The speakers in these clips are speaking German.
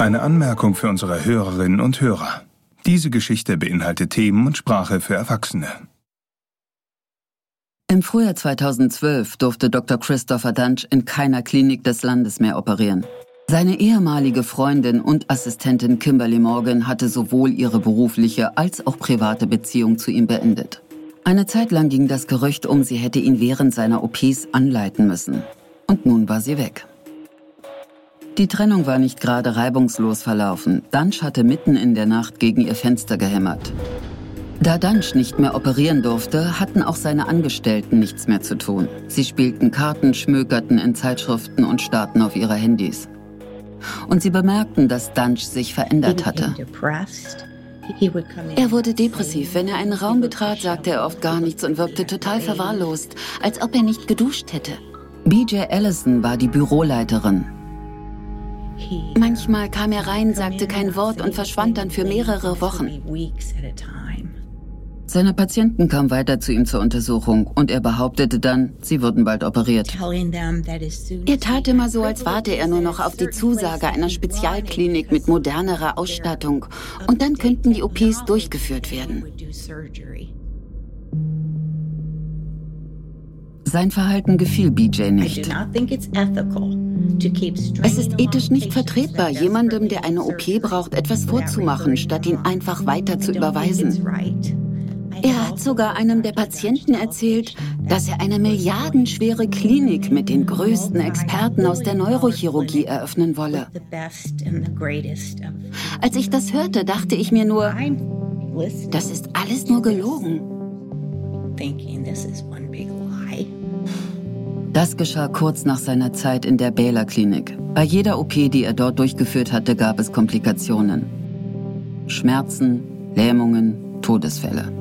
Eine Anmerkung für unsere Hörerinnen und Hörer. Diese Geschichte beinhaltet Themen und Sprache für Erwachsene. Im Frühjahr 2012 durfte Dr. Christopher Dunch in keiner Klinik des Landes mehr operieren. Seine ehemalige Freundin und Assistentin Kimberly Morgan hatte sowohl ihre berufliche als auch private Beziehung zu ihm beendet. Eine Zeit lang ging das Gerücht um, sie hätte ihn während seiner OPs anleiten müssen. Und nun war sie weg. Die Trennung war nicht gerade reibungslos verlaufen. Dunch hatte mitten in der Nacht gegen ihr Fenster gehämmert. Da Dunch nicht mehr operieren durfte, hatten auch seine Angestellten nichts mehr zu tun. Sie spielten Karten, schmökerten in Zeitschriften und starrten auf ihre Handys. Und sie bemerkten, dass Dunch sich verändert hatte. Er wurde depressiv. Wenn er einen Raum betrat, sagte er oft gar nichts und wirkte total verwahrlost, als ob er nicht geduscht hätte. BJ Allison war die Büroleiterin. Manchmal kam er rein, sagte kein Wort und verschwand dann für mehrere Wochen. Seine Patienten kamen weiter zu ihm zur Untersuchung und er behauptete dann, sie würden bald operiert. Er tat immer so, als warte er nur noch auf die Zusage einer Spezialklinik mit modernerer Ausstattung und dann könnten die OPs durchgeführt werden. Sein Verhalten gefiel BJ nicht. Es ist ethisch nicht vertretbar, jemandem, der eine OP braucht, etwas vorzumachen, statt ihn einfach weiter zu überweisen. Er hat sogar einem der Patienten erzählt, dass er eine milliardenschwere Klinik mit den größten Experten aus der Neurochirurgie eröffnen wolle. Als ich das hörte, dachte ich mir nur, das ist alles nur gelogen. Das geschah kurz nach seiner Zeit in der Baylor Klinik. Bei jeder OP, die er dort durchgeführt hatte, gab es Komplikationen. Schmerzen, Lähmungen, Todesfälle.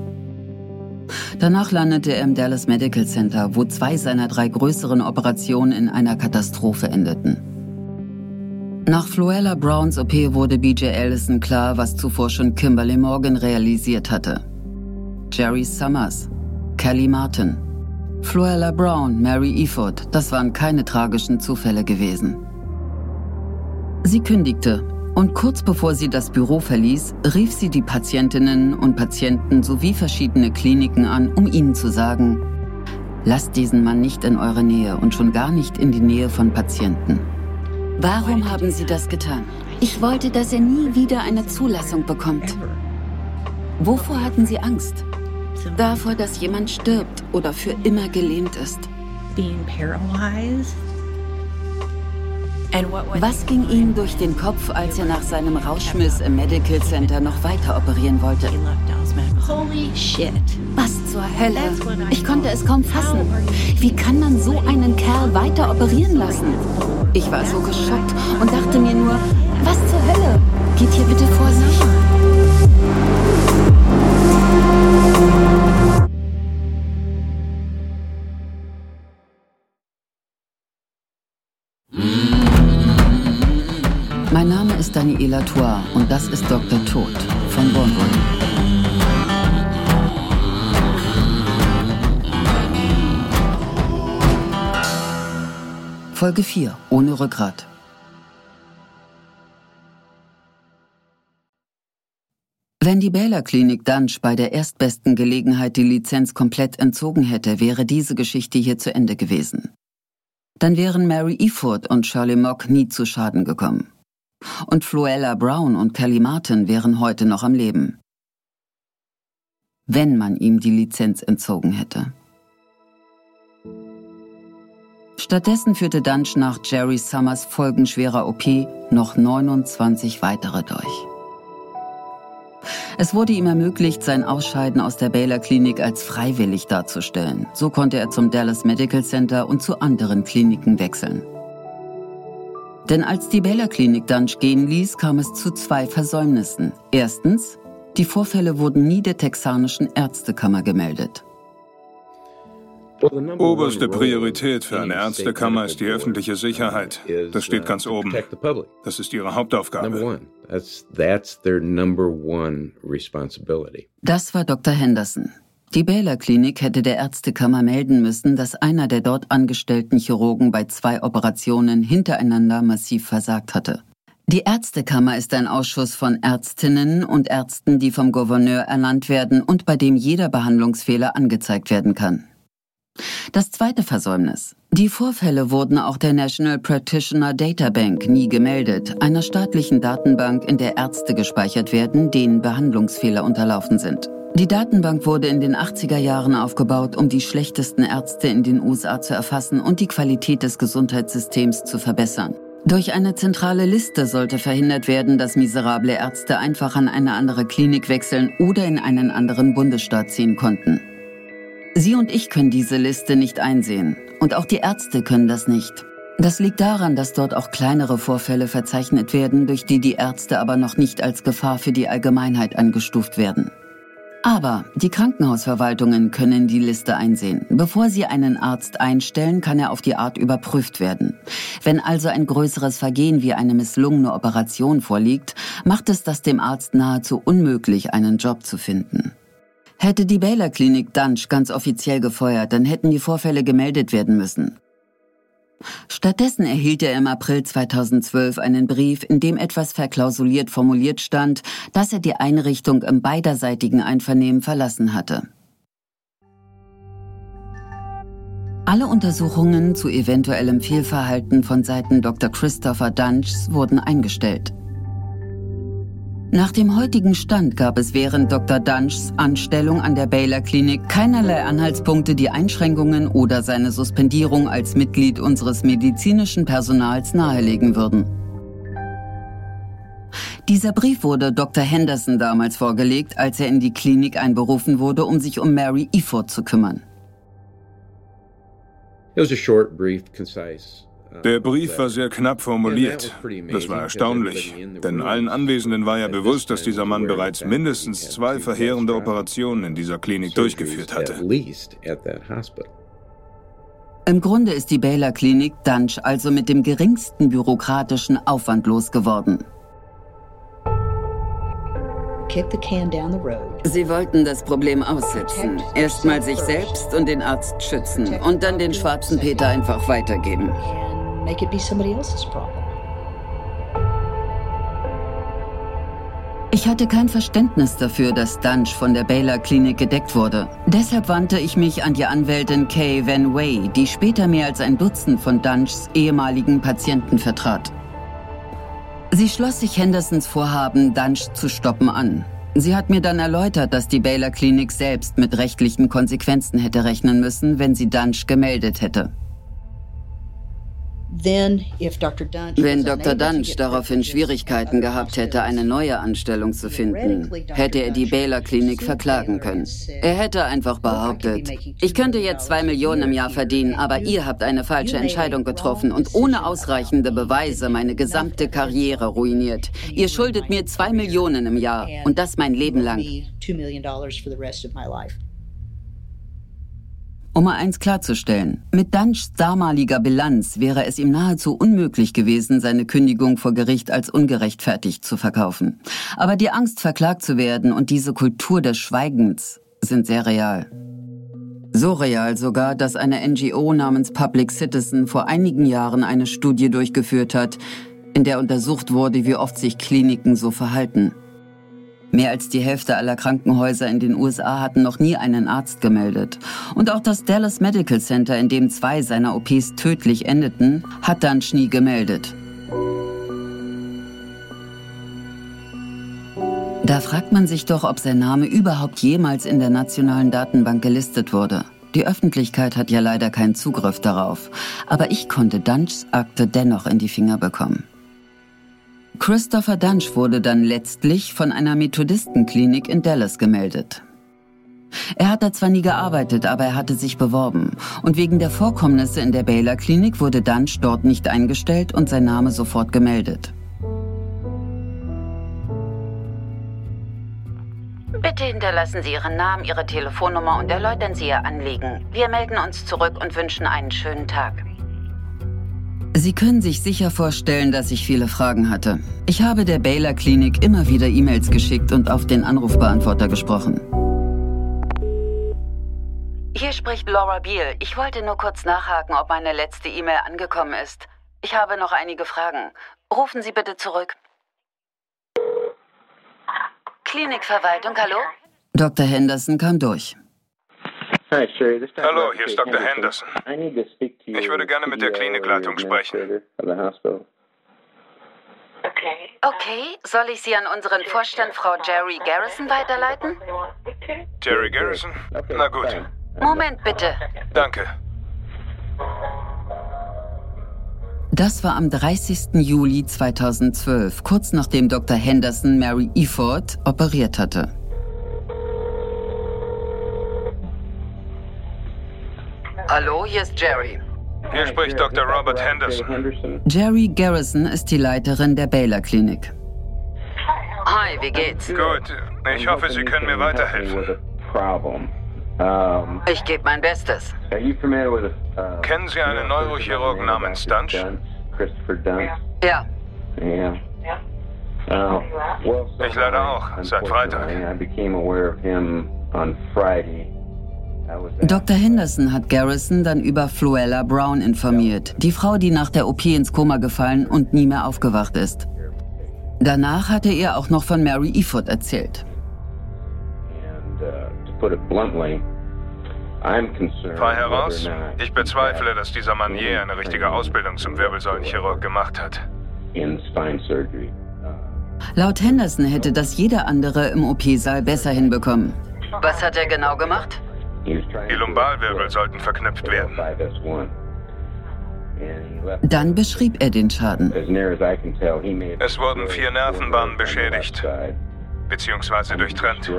Danach landete er im Dallas Medical Center, wo zwei seiner drei größeren Operationen in einer Katastrophe endeten. Nach Floella Browns OP wurde BJ Allison klar, was zuvor schon Kimberly Morgan realisiert hatte. Jerry Summers, Kelly Martin, Floella Brown, Mary Eford, das waren keine tragischen Zufälle gewesen. Sie kündigte und kurz bevor sie das Büro verließ, rief sie die Patientinnen und Patienten sowie verschiedene Kliniken an, um ihnen zu sagen, lasst diesen Mann nicht in eure Nähe und schon gar nicht in die Nähe von Patienten. Warum haben Sie das getan? Ich wollte, dass er nie wieder eine Zulassung bekommt. Wovor hatten Sie Angst? Davor, dass jemand stirbt oder für immer gelähmt ist. Was ging ihm durch den Kopf, als er nach seinem Rauschmiss im Medical Center noch weiter operieren wollte? Holy shit. Was zur Hölle? Ich konnte es kaum fassen. Wie kann man so einen Kerl weiter operieren lassen? Ich war so geschockt und dachte mir nur, was zur Hölle? Geht hier bitte Vorsicht. ist Daniela Tour und das ist Dr. Tod von Bornwood. Folge 4. Ohne Rückgrat. Wenn die Baylor Klinik Dunch bei der erstbesten Gelegenheit die Lizenz komplett entzogen hätte, wäre diese Geschichte hier zu Ende gewesen. Dann wären Mary Eford und Shirley Mock nie zu Schaden gekommen. Und Floella Brown und Kelly Martin wären heute noch am Leben. Wenn man ihm die Lizenz entzogen hätte. Stattdessen führte Dunch nach Jerry Summers folgenschwerer OP noch 29 weitere durch. Es wurde ihm ermöglicht, sein Ausscheiden aus der Baylor Klinik als freiwillig darzustellen. So konnte er zum Dallas Medical Center und zu anderen Kliniken wechseln. Denn als die Bella Klinik Dunch gehen ließ, kam es zu zwei Versäumnissen. Erstens, die Vorfälle wurden nie der texanischen Ärztekammer gemeldet. Oberste Priorität für eine Ärztekammer ist die öffentliche Sicherheit. Das steht ganz oben. Das ist ihre Hauptaufgabe. Das war Dr. Henderson. Die Baylor Klinik hätte der Ärztekammer melden müssen, dass einer der dort angestellten Chirurgen bei zwei Operationen hintereinander massiv versagt hatte. Die Ärztekammer ist ein Ausschuss von Ärztinnen und Ärzten, die vom Gouverneur ernannt werden und bei dem jeder Behandlungsfehler angezeigt werden kann. Das zweite Versäumnis. Die Vorfälle wurden auch der National Practitioner Data Bank nie gemeldet, einer staatlichen Datenbank, in der Ärzte gespeichert werden, denen Behandlungsfehler unterlaufen sind. Die Datenbank wurde in den 80er Jahren aufgebaut, um die schlechtesten Ärzte in den USA zu erfassen und die Qualität des Gesundheitssystems zu verbessern. Durch eine zentrale Liste sollte verhindert werden, dass miserable Ärzte einfach an eine andere Klinik wechseln oder in einen anderen Bundesstaat ziehen konnten. Sie und ich können diese Liste nicht einsehen. Und auch die Ärzte können das nicht. Das liegt daran, dass dort auch kleinere Vorfälle verzeichnet werden, durch die die Ärzte aber noch nicht als Gefahr für die Allgemeinheit eingestuft werden. Aber die Krankenhausverwaltungen können die Liste einsehen. Bevor sie einen Arzt einstellen, kann er auf die Art überprüft werden. Wenn also ein größeres Vergehen wie eine misslungene Operation vorliegt, macht es das dem Arzt nahezu unmöglich, einen Job zu finden. Hätte die Baylor Klinik Dunch ganz offiziell gefeuert, dann hätten die Vorfälle gemeldet werden müssen. Stattdessen erhielt er im April 2012 einen Brief, in dem etwas verklausuliert formuliert stand, dass er die Einrichtung im beiderseitigen Einvernehmen verlassen hatte. Alle Untersuchungen zu eventuellem Fehlverhalten von Seiten Dr. Christopher Dunches wurden eingestellt. Nach dem heutigen Stand gab es während Dr. Dunchs Anstellung an der Baylor Klinik keinerlei Anhaltspunkte, die Einschränkungen oder seine Suspendierung als Mitglied unseres medizinischen Personals nahelegen würden. Dieser Brief wurde Dr. Henderson damals vorgelegt, als er in die Klinik einberufen wurde, um sich um Mary Eford zu kümmern. It was a short, brief, concise der Brief war sehr knapp formuliert. Das war erstaunlich, denn allen Anwesenden war ja bewusst, dass dieser Mann bereits mindestens zwei verheerende Operationen in dieser Klinik durchgeführt hatte. Im Grunde ist die Baylor Klinik Dunch also mit dem geringsten bürokratischen Aufwand losgeworden. Sie wollten das Problem aussitzen. Erstmal sich selbst und den Arzt schützen und dann den schwarzen Peter einfach weitergeben make it be somebody else's problem. Ich hatte kein Verständnis dafür, dass Dunch von der Baylor Klinik gedeckt wurde. Deshalb wandte ich mich an die Anwältin Kay Van Way, die später mehr als ein Dutzend von Dunchs ehemaligen Patienten vertrat. Sie schloss sich Hendersons Vorhaben, Dunch zu stoppen, an. Sie hat mir dann erläutert, dass die Baylor Klinik selbst mit rechtlichen Konsequenzen hätte rechnen müssen, wenn sie Dunch gemeldet hätte. Wenn Dr. Dunch daraufhin Schwierigkeiten gehabt hätte, eine neue Anstellung zu finden, hätte er die Baylor Klinik verklagen können. Er hätte einfach behauptet, ich könnte jetzt zwei Millionen im Jahr verdienen, aber ihr habt eine falsche Entscheidung getroffen und ohne ausreichende Beweise meine gesamte Karriere ruiniert. Ihr schuldet mir zwei Millionen im Jahr und das mein Leben lang. Um mal eins klarzustellen, mit Dunchs damaliger Bilanz wäre es ihm nahezu unmöglich gewesen, seine Kündigung vor Gericht als ungerechtfertigt zu verkaufen. Aber die Angst, verklagt zu werden und diese Kultur des Schweigens sind sehr real. So real sogar, dass eine NGO namens Public Citizen vor einigen Jahren eine Studie durchgeführt hat, in der untersucht wurde, wie oft sich Kliniken so verhalten. Mehr als die Hälfte aller Krankenhäuser in den USA hatten noch nie einen Arzt gemeldet. Und auch das Dallas Medical Center, in dem zwei seiner OPs tödlich endeten, hat Dunch nie gemeldet. Da fragt man sich doch, ob sein Name überhaupt jemals in der nationalen Datenbank gelistet wurde. Die Öffentlichkeit hat ja leider keinen Zugriff darauf. Aber ich konnte Dunchs Akte dennoch in die Finger bekommen. Christopher Dunch wurde dann letztlich von einer Methodistenklinik in Dallas gemeldet. Er hat da zwar nie gearbeitet, aber er hatte sich beworben. Und wegen der Vorkommnisse in der Baylor Klinik wurde Dunch dort nicht eingestellt und sein Name sofort gemeldet. Bitte hinterlassen Sie Ihren Namen, Ihre Telefonnummer und erläutern Sie Ihr Anliegen. Wir melden uns zurück und wünschen einen schönen Tag. Sie können sich sicher vorstellen, dass ich viele Fragen hatte. Ich habe der Baylor Klinik immer wieder E-Mails geschickt und auf den Anrufbeantworter gesprochen. Hier spricht Laura Beal. Ich wollte nur kurz nachhaken, ob meine letzte E-Mail angekommen ist. Ich habe noch einige Fragen. Rufen Sie bitte zurück. Klinikverwaltung, hallo? Dr. Henderson kam durch. Hallo, hier ist Dr. Henderson. Ich würde gerne mit der Klinikleitung sprechen. Okay, soll ich Sie an unseren Vorstand Frau Jerry Garrison weiterleiten? Jerry Garrison? Na gut. Moment bitte. Danke. Das war am 30. Juli 2012, kurz nachdem Dr. Henderson Mary Eford operiert hatte. Hallo, hier ist Jerry. Hier spricht Dr. Robert Henderson. Jerry Garrison ist die Leiterin der Baylor Klinik. Hi, wie geht's? Gut, ich hoffe, Sie können mir weiterhelfen. Ich gebe mein Bestes. Uh, Kennen Sie einen Neurochirurgen namens Dunch? Ja. Ich leider auch, seit Freitag. Dr. Henderson hat Garrison dann über Fluella Brown informiert, die Frau, die nach der OP ins Koma gefallen und nie mehr aufgewacht ist. Danach hatte er auch noch von Mary Eford erzählt. Frei heraus, ich bezweifle, dass dieser Mann je eine richtige Ausbildung zum Wirbelsäulenchirurg gemacht hat. Laut Henderson hätte das jeder andere im OP-Saal besser hinbekommen. Was hat er genau gemacht? Die Lumbalwirbel sollten verknüpft werden. Dann beschrieb er den Schaden. Es wurden vier Nervenbahnen beschädigt, beziehungsweise durchtrennt.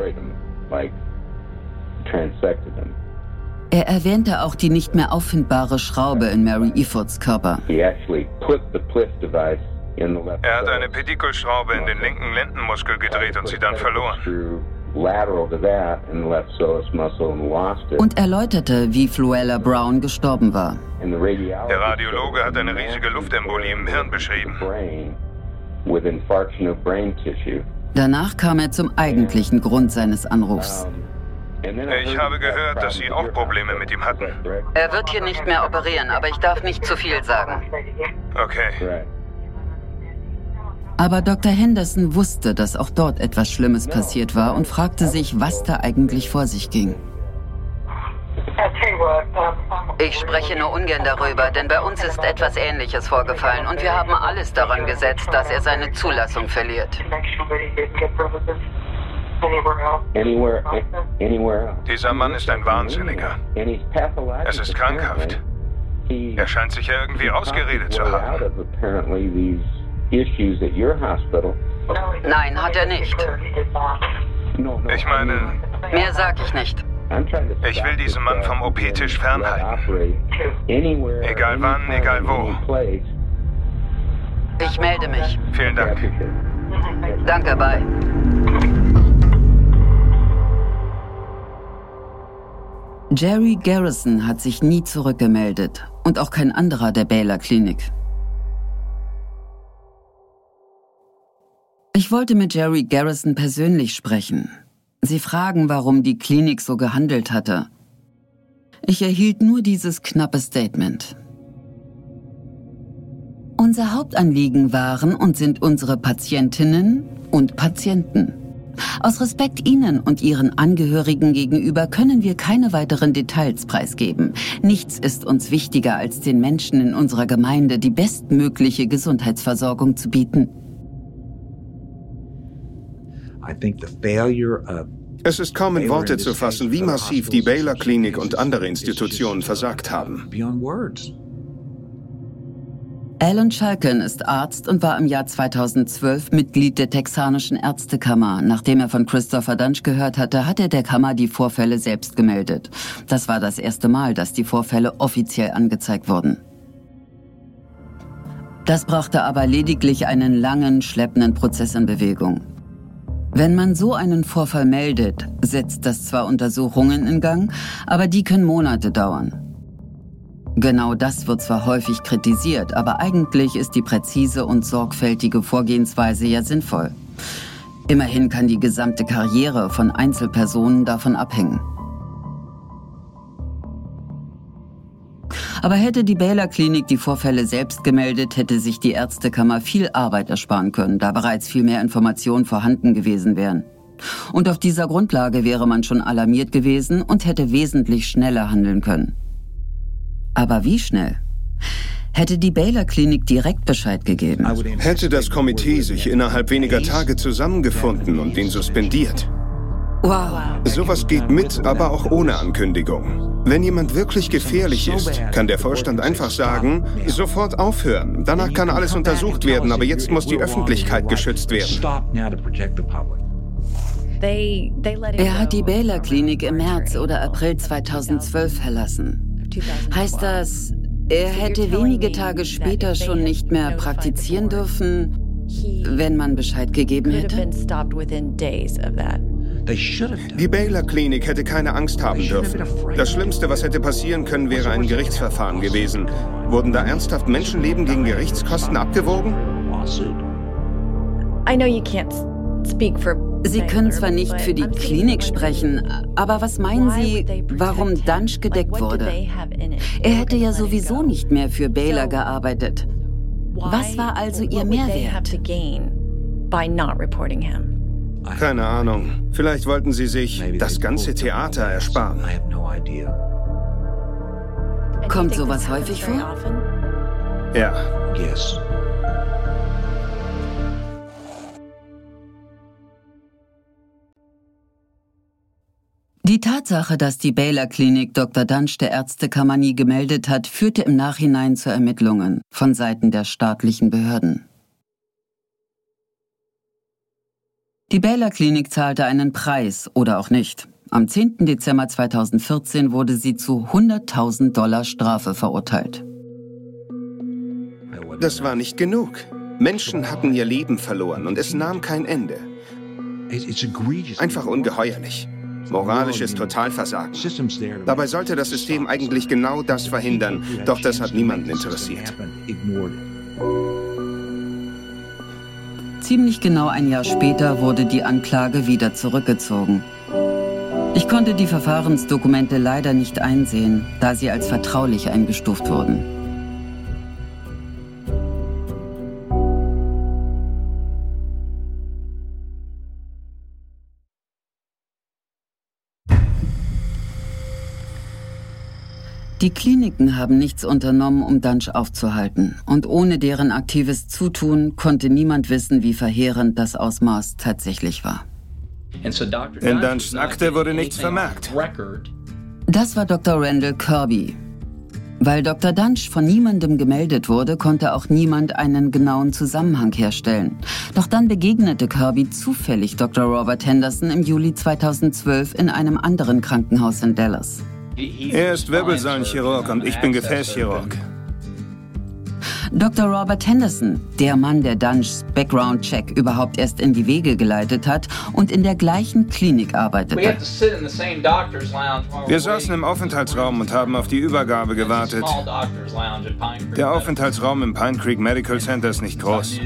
Er erwähnte auch die nicht mehr auffindbare Schraube in Mary Efords Körper. Er hat eine Pedikulschraube in den linken Lendenmuskel gedreht und sie dann verloren. Und erläuterte, wie Fluella Brown gestorben war. Der Radiologe hat eine riesige Luftembolie im Hirn beschrieben. Danach kam er zum eigentlichen Grund seines Anrufs. Ich habe gehört, dass Sie auch Probleme mit ihm hatten. Er wird hier nicht mehr operieren, aber ich darf nicht zu viel sagen. Okay. Aber Dr. Henderson wusste, dass auch dort etwas Schlimmes passiert war und fragte sich, was da eigentlich vor sich ging. Ich spreche nur ungern darüber, denn bei uns ist etwas Ähnliches vorgefallen und wir haben alles daran gesetzt, dass er seine Zulassung verliert. Dieser Mann ist ein Wahnsinniger. Es ist krankhaft. Er scheint sich ja irgendwie ausgeredet zu haben. Nein, hat er nicht. Ich meine... Mehr sag ich nicht. Ich will diesen Mann vom OP-Tisch fernhalten. Egal wann, egal wo. Ich melde mich. Vielen Dank. Danke, bye. Jerry Garrison hat sich nie zurückgemeldet und auch kein anderer der Baylor Klinik. Ich wollte mit Jerry Garrison persönlich sprechen. Sie fragen, warum die Klinik so gehandelt hatte. Ich erhielt nur dieses knappe Statement. Unser Hauptanliegen waren und sind unsere Patientinnen und Patienten. Aus Respekt Ihnen und Ihren Angehörigen gegenüber können wir keine weiteren Details preisgeben. Nichts ist uns wichtiger, als den Menschen in unserer Gemeinde die bestmögliche Gesundheitsversorgung zu bieten. Es ist kaum in Worte zu fassen, wie massiv die Baylor Klinik und andere Institutionen versagt haben. Alan Schalken ist Arzt und war im Jahr 2012 Mitglied der Texanischen Ärztekammer. Nachdem er von Christopher Dunch gehört hatte, hat er der Kammer die Vorfälle selbst gemeldet. Das war das erste Mal, dass die Vorfälle offiziell angezeigt wurden. Das brachte aber lediglich einen langen, schleppenden Prozess in Bewegung. Wenn man so einen Vorfall meldet, setzt das zwar Untersuchungen in Gang, aber die können Monate dauern. Genau das wird zwar häufig kritisiert, aber eigentlich ist die präzise und sorgfältige Vorgehensweise ja sinnvoll. Immerhin kann die gesamte Karriere von Einzelpersonen davon abhängen. Aber hätte die Baylor Klinik die Vorfälle selbst gemeldet, hätte sich die Ärztekammer viel Arbeit ersparen können, da bereits viel mehr Informationen vorhanden gewesen wären. Und auf dieser Grundlage wäre man schon alarmiert gewesen und hätte wesentlich schneller handeln können. Aber wie schnell? Hätte die Baylor Klinik direkt Bescheid gegeben? Hätte das Komitee sich innerhalb weniger Tage zusammengefunden und ihn suspendiert? Wow. Sowas geht mit, aber auch ohne Ankündigung. Wenn jemand wirklich gefährlich ist, kann der Vorstand einfach sagen, sofort aufhören. Danach kann alles untersucht werden, aber jetzt muss die Öffentlichkeit geschützt werden. Er hat die Baylor Klinik im März oder April 2012 verlassen. Heißt das, er hätte wenige Tage später schon nicht mehr praktizieren dürfen, wenn man Bescheid gegeben hätte? Die Baylor Klinik hätte keine Angst haben dürfen. Das Schlimmste, was hätte passieren können, wäre ein Gerichtsverfahren gewesen. Wurden da ernsthaft Menschenleben gegen Gerichtskosten abgewogen? Sie können zwar nicht für die Klinik sprechen, aber was meinen Sie, warum Dunch gedeckt wurde? Er hätte ja sowieso nicht mehr für Baylor gearbeitet. Was war also Ihr Mehrwert? Keine Ahnung. Vielleicht wollten sie sich das ganze Theater ersparen. Kommt sowas häufig vor? Ja. Die Tatsache, dass die Baylor Klinik Dr. Dunsch der Ärztekammer nie gemeldet hat, führte im Nachhinein zu Ermittlungen von Seiten der staatlichen Behörden. Die Baylor Klinik zahlte einen Preis oder auch nicht. Am 10. Dezember 2014 wurde sie zu 100.000 Dollar Strafe verurteilt. Das war nicht genug. Menschen hatten ihr Leben verloren und es nahm kein Ende. Einfach ungeheuerlich. Moralisches Totalversagen. Dabei sollte das System eigentlich genau das verhindern, doch das hat niemanden interessiert. Ziemlich genau ein Jahr später wurde die Anklage wieder zurückgezogen. Ich konnte die Verfahrensdokumente leider nicht einsehen, da sie als vertraulich eingestuft wurden. Die Kliniken haben nichts unternommen, um Dunch aufzuhalten. Und ohne deren aktives Zutun konnte niemand wissen, wie verheerend das Ausmaß tatsächlich war. In Dunchs Akte wurde nichts vermerkt. Das war Dr. Randall Kirby. Weil Dr. Dunch von niemandem gemeldet wurde, konnte auch niemand einen genauen Zusammenhang herstellen. Doch dann begegnete Kirby zufällig Dr. Robert Henderson im Juli 2012 in einem anderen Krankenhaus in Dallas. Er ist Wirbelsäulenchirurg und ich bin Gefäßchirurg. Dr. Robert Henderson, der Mann, der Dunchs Background-Check überhaupt erst in die Wege geleitet hat und in der gleichen Klinik arbeitete. Wir saßen im Aufenthaltsraum und haben auf die Übergabe gewartet. Der Aufenthaltsraum im Pine Creek Medical Center ist nicht groß.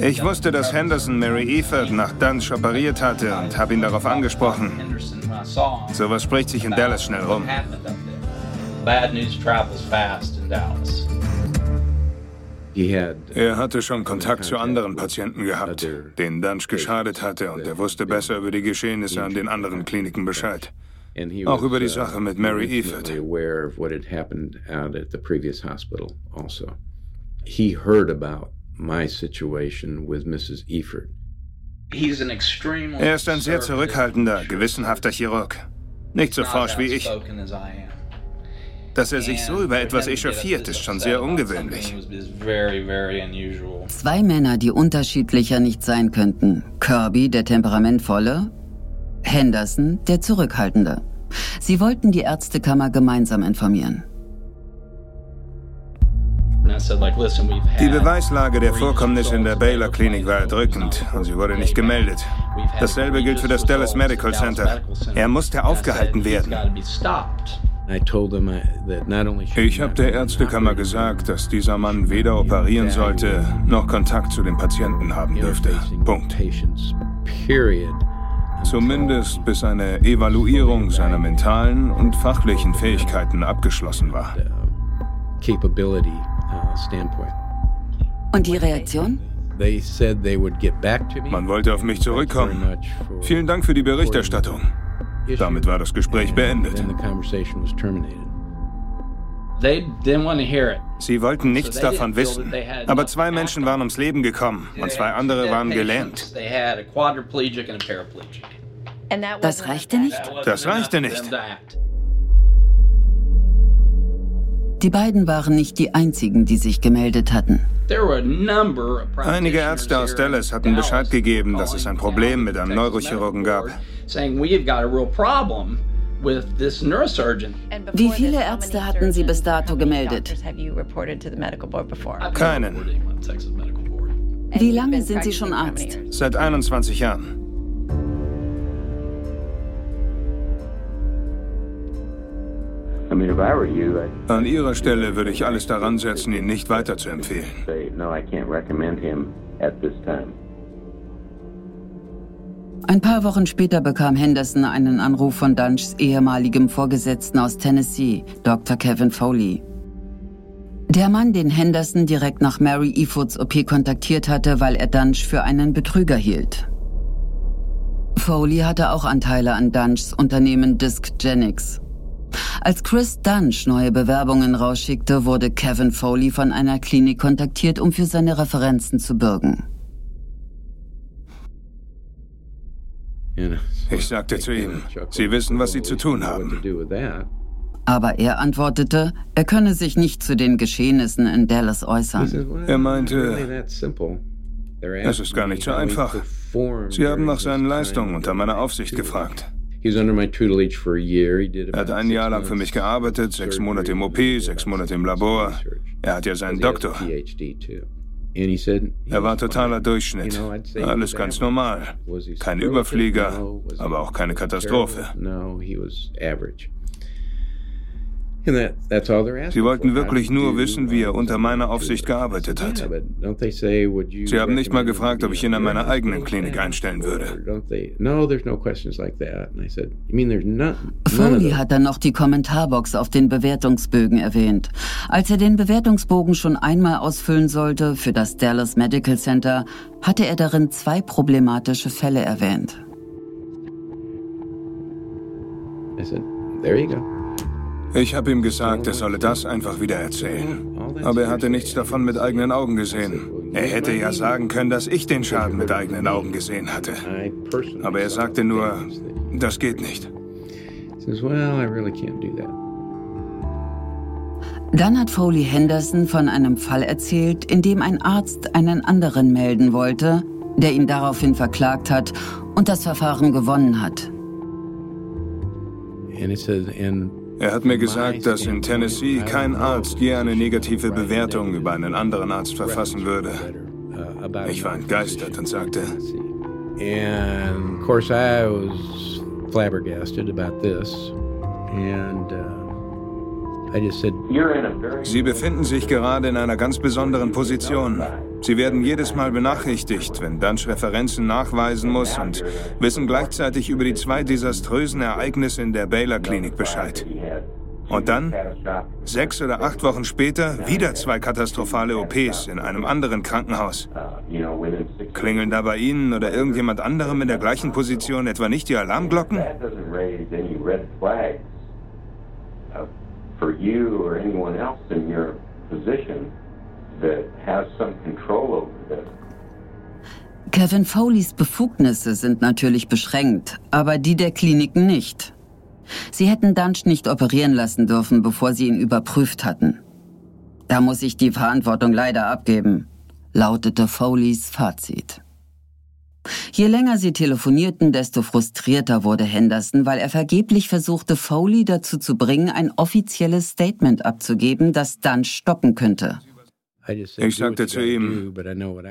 Ich wusste, dass Henderson Mary Eford nach Dunch operiert hatte und habe ihn darauf angesprochen. Sowas spricht sich in Dallas schnell rum. Bad news travels fast in Dallas. Er hatte schon Kontakt zu anderen Patienten gehabt, denen Dunch geschadet hatte, und er wusste besser über die Geschehnisse an den anderen Kliniken Bescheid. Auch über die uh, Sache mit Mary Eford. Also. He heard about my situation with Mrs. Eford. Er ist ein sehr zurückhaltender, gewissenhafter Chirurg. Nicht so forsch wie ich. Dass er sich so über etwas echauffiert, ist schon sehr ungewöhnlich. Zwei Männer, die unterschiedlicher nicht sein könnten. Kirby, der temperamentvolle, Henderson, der zurückhaltende. Sie wollten die Ärztekammer gemeinsam informieren. Die Beweislage der Vorkommnisse in der Baylor Klinik war erdrückend und sie wurde nicht gemeldet. Dasselbe gilt für das Dallas Medical Center. Er musste aufgehalten werden. Ich habe der Ärztekammer gesagt, dass dieser Mann weder operieren sollte, noch Kontakt zu den Patienten haben dürfte. Punkt. Zumindest bis eine Evaluierung seiner mentalen und fachlichen Fähigkeiten abgeschlossen war. uh. Und die Reaktion? Man wollte auf mich zurückkommen. Vielen Dank für die Berichterstattung. Damit war das Gespräch beendet. Sie wollten nichts davon wissen. Aber zwei Menschen waren ums Leben gekommen und zwei andere waren gelähmt. Das reichte nicht? Das reichte nicht. Die beiden waren nicht die einzigen, die sich gemeldet hatten. Einige Ärzte aus Dallas hatten Bescheid gegeben, dass es ein Problem mit einem Neurochirurgen gab. Wie viele Ärzte hatten Sie bis dato gemeldet? Keinen. Wie lange sind Sie schon Arzt? Seit 21 Jahren. An Ihrer Stelle würde ich alles daran setzen, ihn nicht weiter zu empfehlen. Ein paar Wochen später bekam Henderson einen Anruf von Dunchs ehemaligem Vorgesetzten aus Tennessee, Dr. Kevin Foley. Der Mann, den Henderson direkt nach Mary Efoods OP kontaktiert hatte, weil er Dunch für einen Betrüger hielt. Foley hatte auch Anteile an Dunchs Unternehmen Discgenics. Als Chris Dunch neue Bewerbungen rausschickte, wurde Kevin Foley von einer Klinik kontaktiert, um für seine Referenzen zu bürgen. Ich sagte zu ihm, Sie wissen, was Sie zu tun haben. Aber er antwortete, er könne sich nicht zu den Geschehnissen in Dallas äußern. Er meinte, es ist gar nicht so einfach. Sie haben nach seinen Leistungen unter meiner Aufsicht gefragt. Er hat ein Jahr lang für mich gearbeitet, sechs Monate im OP, sechs Monate im Labor. Er hat ja seinen Doktor. Er war totaler Durchschnitt. Alles ganz normal. Kein Überflieger, aber auch keine Katastrophe. Sie wollten wirklich nur wissen, wie er unter meiner Aufsicht gearbeitet hat. Sie haben nicht mal gefragt, ob ich ihn an meiner eigenen Klinik einstellen würde. Foley hat dann noch die Kommentarbox auf den Bewertungsbögen erwähnt. Als er den Bewertungsbogen schon einmal ausfüllen sollte für das Dallas Medical Center, hatte er darin zwei problematische Fälle erwähnt. I said, there you go. Ich habe ihm gesagt, er solle das einfach wieder erzählen. Aber er hatte nichts davon mit eigenen Augen gesehen. Er hätte ja sagen können, dass ich den Schaden mit eigenen Augen gesehen hatte. Aber er sagte nur, das geht nicht. Dann hat Foley Henderson von einem Fall erzählt, in dem ein Arzt einen anderen melden wollte, der ihn daraufhin verklagt hat und das Verfahren gewonnen hat. Er hat mir gesagt, dass in Tennessee kein Arzt je eine negative Bewertung über einen anderen Arzt verfassen würde. Ich war entgeistert und sagte, And of course I was flabbergasted about this. And uh, I just said, Sie befinden sich gerade in einer ganz besonderen Position. Sie werden jedes Mal benachrichtigt, wenn Dunch Referenzen nachweisen muss und wissen gleichzeitig über die zwei desaströsen Ereignisse in der Baylor Klinik Bescheid. Und dann, sechs oder acht Wochen später, wieder zwei katastrophale OPs in einem anderen Krankenhaus. Klingeln da bei Ihnen oder irgendjemand anderem in der gleichen Position etwa nicht die Alarmglocken? For you or anyone else in your position Kevin Foleys Befugnisse sind natürlich beschränkt, aber die der Kliniken nicht. Sie hätten Dunch nicht operieren lassen dürfen, bevor sie ihn überprüft hatten. Da muss ich die Verantwortung leider abgeben, lautete Foleys Fazit. Je länger sie telefonierten, desto frustrierter wurde Henderson, weil er vergeblich versuchte, Foley dazu zu bringen, ein offizielles Statement abzugeben, das Dunch stoppen könnte. Ich sagte zu ihm,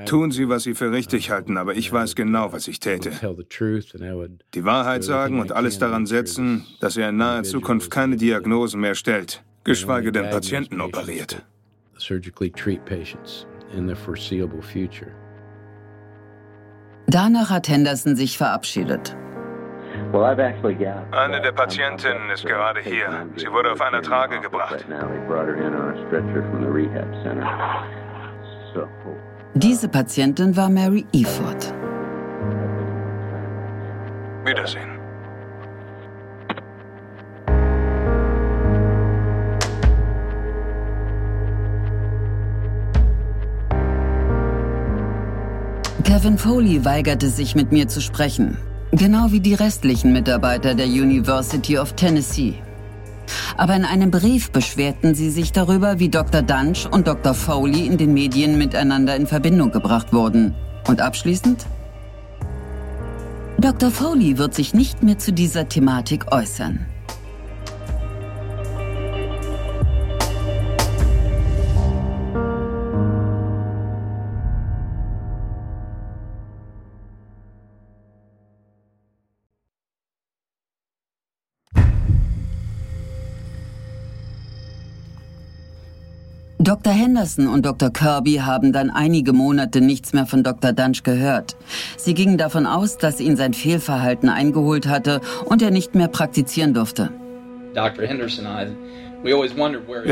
tun Sie, was Sie für richtig halten, aber ich weiß genau, was ich täte. Die Wahrheit sagen und alles daran setzen, dass er in naher Zukunft keine Diagnosen mehr stellt, geschweige denn Patienten operiert. Danach hat Henderson sich verabschiedet. Eine der Patientinnen ist gerade hier. Sie wurde auf einer Trage gebracht. Diese Patientin war Mary Eford. Wiedersehen. Kevin Foley weigerte sich, mit mir zu sprechen. Genau wie die restlichen Mitarbeiter der University of Tennessee. Aber in einem Brief beschwerten sie sich darüber, wie Dr. Dunch und Dr. Foley in den Medien miteinander in Verbindung gebracht wurden. Und abschließend? Dr. Foley wird sich nicht mehr zu dieser Thematik äußern. Dr. Henderson und Dr. Kirby haben dann einige Monate nichts mehr von Dr. Dunch gehört. Sie gingen davon aus, dass ihn sein Fehlverhalten eingeholt hatte und er nicht mehr praktizieren durfte. Wir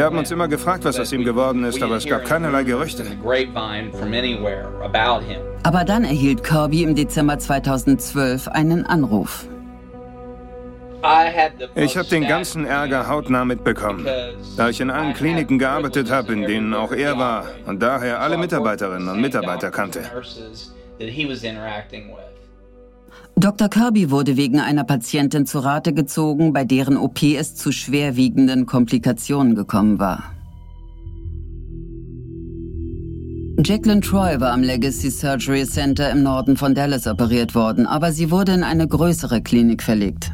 haben uns immer gefragt, was aus ihm geworden ist, aber es gab keinerlei Gerüchte. Aber dann erhielt Kirby im Dezember 2012 einen Anruf. Ich habe den ganzen Ärger hautnah mitbekommen, da ich in allen Kliniken gearbeitet habe, in denen auch er war und daher alle Mitarbeiterinnen und Mitarbeiter kannte. Dr. Kirby wurde wegen einer Patientin zu Rate gezogen, bei deren OP es zu schwerwiegenden Komplikationen gekommen war. Jacqueline Troy war am Legacy Surgery Center im Norden von Dallas operiert worden, aber sie wurde in eine größere Klinik verlegt.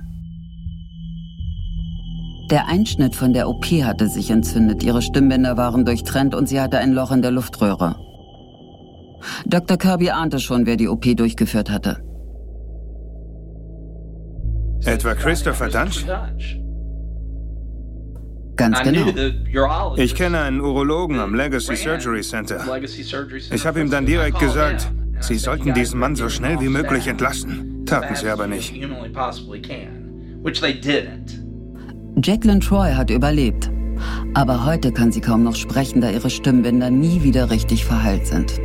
Der Einschnitt von der OP hatte sich entzündet, ihre Stimmbänder waren durchtrennt und sie hatte ein Loch in der Luftröhre. Dr. Kirby ahnte schon, wer die OP durchgeführt hatte. Etwa Christopher Dunch? Ganz genau. Ich kenne einen Urologen am Legacy Surgery Center. Ich habe ihm dann direkt gesagt, Sie sollten diesen Mann so schnell wie möglich entlassen. Taten sie aber nicht. Jacqueline Troy hat überlebt. Aber heute kann sie kaum noch sprechen, da ihre Stimmbänder nie wieder richtig verheilt sind.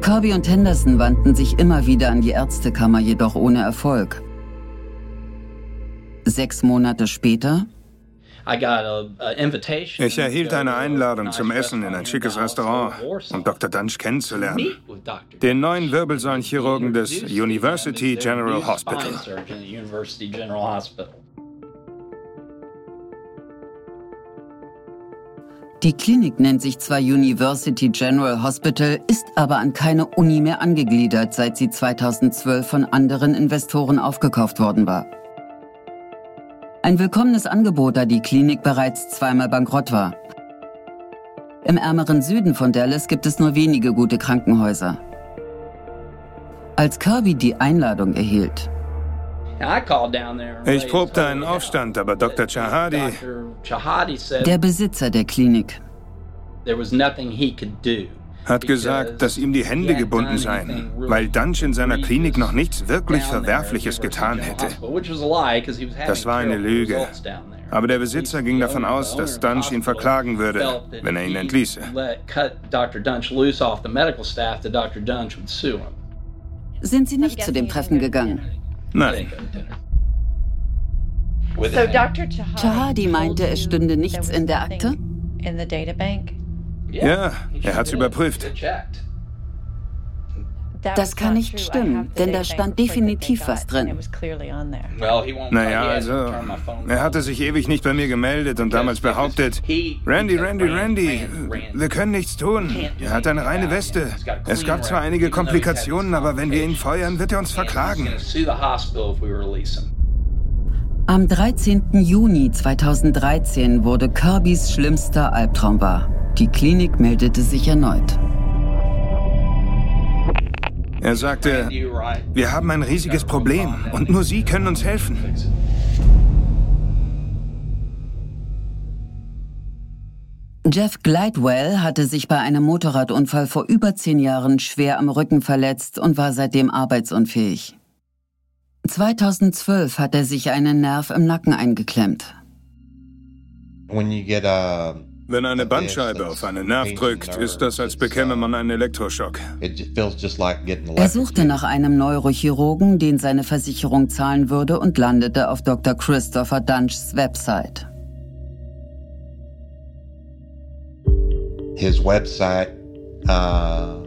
Kirby und Henderson wandten sich immer wieder an die Ärztekammer, jedoch ohne Erfolg. Sechs Monate später ich erhielt eine Einladung zum Essen in ein schickes Restaurant, um Dr. Dunch kennenzulernen. Den neuen Wirbelsäulenchirurgen des University General Hospital. Die Klinik nennt sich zwar University General Hospital, ist aber an keine Uni mehr angegliedert, seit sie 2012 von anderen Investoren aufgekauft worden war. Ein willkommenes Angebot, da die Klinik bereits zweimal bankrott war. Im ärmeren Süden von Dallas gibt es nur wenige gute Krankenhäuser. Als Kirby die Einladung erhielt, ich probte einen Aufstand, aber Dr. Chahadi, der Besitzer der Klinik, hat gesagt, dass ihm die Hände gebunden seien, weil Dunch in seiner Klinik noch nichts wirklich Verwerfliches getan hätte. Das war eine Lüge. Aber der Besitzer ging davon aus, dass Dunch ihn verklagen würde, wenn er ihn entließe. Sind Sie nicht zu dem Treffen gegangen? Nein. Chahadi meinte, es stünde nichts in der Akte? Ja, er hat es überprüft. Das kann nicht stimmen, denn da stand definitiv was drin. Naja, also, er hatte sich ewig nicht bei mir gemeldet und damals behauptet, Randy, Randy, Randy, wir können nichts tun. Er hat eine reine Weste. Es gab zwar einige Komplikationen, aber wenn wir ihn feuern, wird er uns verklagen. Am 13. Juni 2013 wurde Kirbys schlimmster Albtraum wahr. Die Klinik meldete sich erneut. Er sagte, wir haben ein riesiges Problem und nur Sie können uns helfen. Jeff Glidewell hatte sich bei einem Motorradunfall vor über zehn Jahren schwer am Rücken verletzt und war seitdem arbeitsunfähig. 2012 hat er sich einen Nerv im Nacken eingeklemmt. Wenn eine Bandscheibe auf einen Nerv drückt, ist das, als bekäme man einen Elektroschock. Er suchte nach einem Neurochirurgen, den seine Versicherung zahlen würde und landete auf Dr. Christopher Dunchs Website. His website uh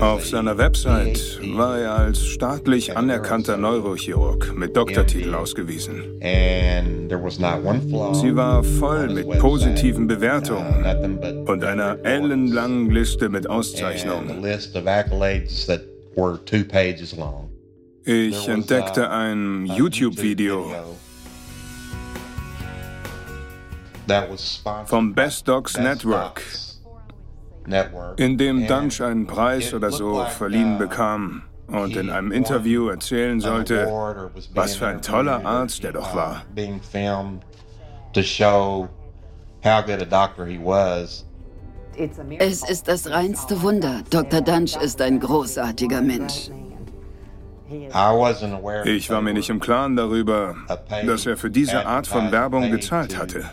auf seiner Website war er als staatlich anerkannter Neurochirurg mit Doktortitel ausgewiesen. Sie war voll mit positiven Bewertungen und einer ellenlangen Liste mit Auszeichnungen. Ich entdeckte ein YouTube-Video vom Best Docs Network in dem Dunch einen Preis oder so verliehen bekam und in einem Interview erzählen sollte, was für ein toller Arzt er doch war. Es ist das reinste Wunder. Dr. Dunch ist ein großartiger Mensch. Ich war mir nicht im Klaren darüber, dass er für diese Art von Werbung gezahlt hatte.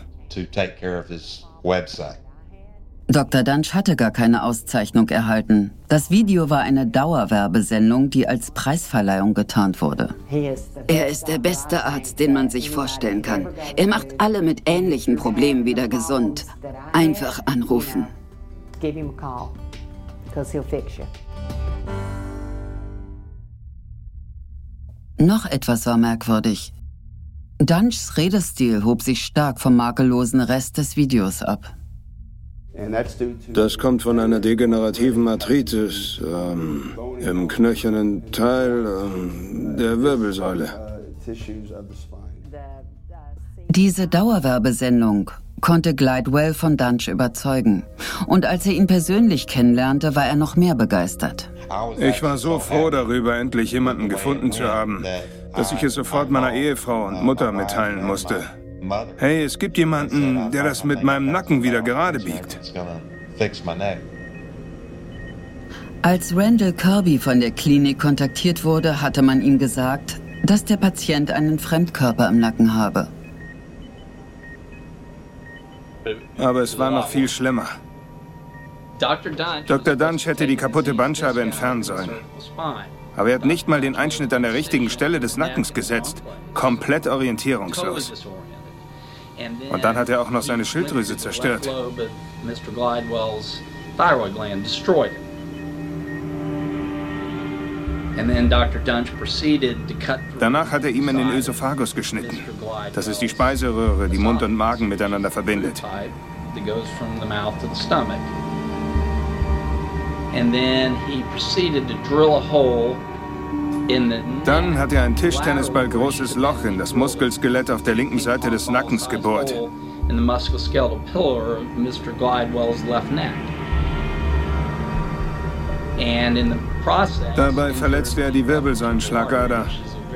Dr. Dunch hatte gar keine Auszeichnung erhalten. Das Video war eine Dauerwerbesendung, die als Preisverleihung getarnt wurde. Er ist der beste Arzt, den man sich vorstellen kann. Er macht alle mit ähnlichen Problemen wieder gesund. Einfach anrufen. Noch etwas war merkwürdig. Dunchs Redestil hob sich stark vom makellosen Rest des Videos ab. Das kommt von einer degenerativen Arthritis ähm, im knöchernen Teil ähm, der Wirbelsäule. Diese Dauerwerbesendung konnte Glidewell von Dunch überzeugen. Und als er ihn persönlich kennenlernte, war er noch mehr begeistert. Ich war so froh darüber, endlich jemanden gefunden zu haben, dass ich es sofort meiner Ehefrau und Mutter mitteilen musste. Hey, es gibt jemanden, der das mit meinem Nacken wieder gerade biegt. Als Randall Kirby von der Klinik kontaktiert wurde, hatte man ihm gesagt, dass der Patient einen Fremdkörper im Nacken habe. Aber es war noch viel schlimmer. Dr. Dunch hätte die kaputte Bandscheibe entfernen sollen. Aber er hat nicht mal den Einschnitt an der richtigen Stelle des Nackens gesetzt. Komplett orientierungslos. Und dann hat er auch noch seine Schilddrüse zerstört. Danach hat er ihm in den Ösophagus geschnitten. Das ist die Speiseröhre, die Mund und Magen miteinander verbindet. And then he proceeded to drill a hole dann hat er ein Tischtennisball großes Loch in das Muskelskelett auf der linken Seite des Nackens gebohrt. Dabei verletzte er die Wirbelsäulenschlagader.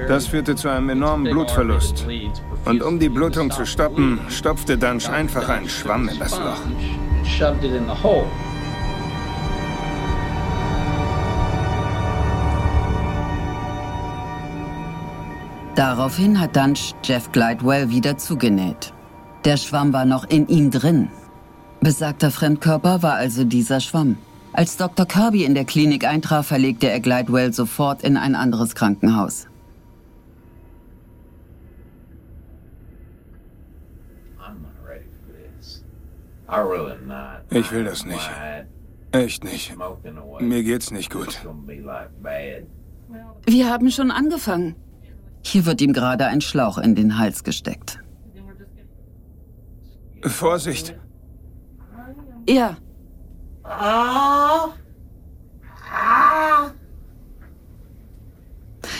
Das führte zu einem enormen Blutverlust. Und um die Blutung zu stoppen, stopfte Dunch einfach einen Schwamm in das Loch. Daraufhin hat Dunch Jeff Glidewell wieder zugenäht. Der Schwamm war noch in ihm drin. Besagter Fremdkörper war also dieser Schwamm. Als Dr. Kirby in der Klinik eintraf, verlegte er Glidewell sofort in ein anderes Krankenhaus. Ich will das nicht. Echt nicht. Mir geht's nicht gut. Wir haben schon angefangen. Hier wird ihm gerade ein Schlauch in den Hals gesteckt. Vorsicht! Ja.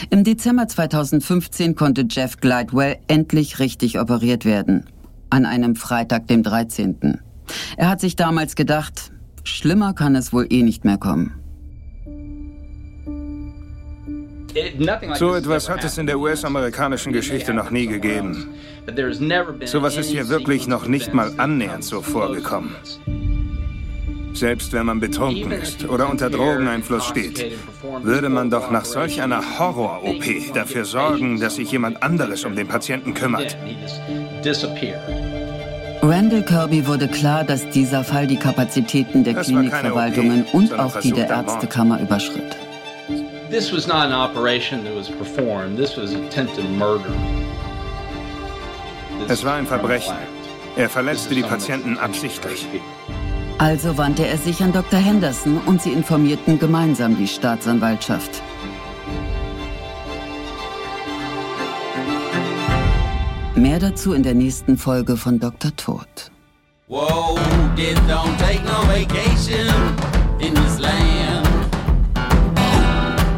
Im Dezember 2015 konnte Jeff Glidewell endlich richtig operiert werden. An einem Freitag, dem 13. Er hat sich damals gedacht, schlimmer kann es wohl eh nicht mehr kommen. So etwas hat es in der US-amerikanischen Geschichte noch nie gegeben. So etwas ist hier wirklich noch nicht mal annähernd so vorgekommen. Selbst wenn man betrunken ist oder unter Drogeneinfluss steht, würde man doch nach solch einer Horror-OP dafür sorgen, dass sich jemand anderes um den Patienten kümmert. Randall Kirby wurde klar, dass dieser Fall die Kapazitäten der Klinikverwaltungen und auch die der Ärztekammer überschritt. This was not an operation that was performed. This was attempted murder. Es war ein Verbrechen. Er verletzte die Patienten absichtlich. Also wandte er sich an Dr. Henderson und sie informierten gemeinsam die Staatsanwaltschaft. Mehr dazu in der nächsten Folge von Dr. Tod. Whoa,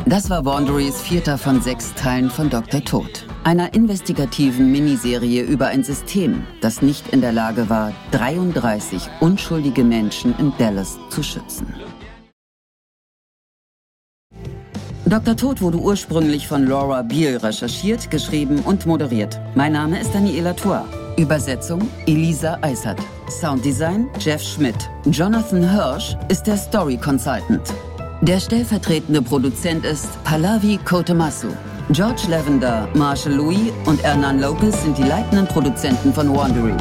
Das war Wanderys vierter von sechs Teilen von Dr. Tod einer investigativen Miniserie über ein System, das nicht in der Lage war, 33 unschuldige Menschen in Dallas zu schützen. Dr. Tod wurde ursprünglich von Laura Beal recherchiert, geschrieben und moderiert. Mein Name ist Daniela Tour. Übersetzung Elisa Eisert. Sounddesign Jeff Schmidt. Jonathan Hirsch ist der Story Consultant. Der stellvertretende Produzent ist Pallavi Kotemasu. George Lavender, Marshall Louis und Hernan Lopez sind die leitenden Produzenten von Wandery.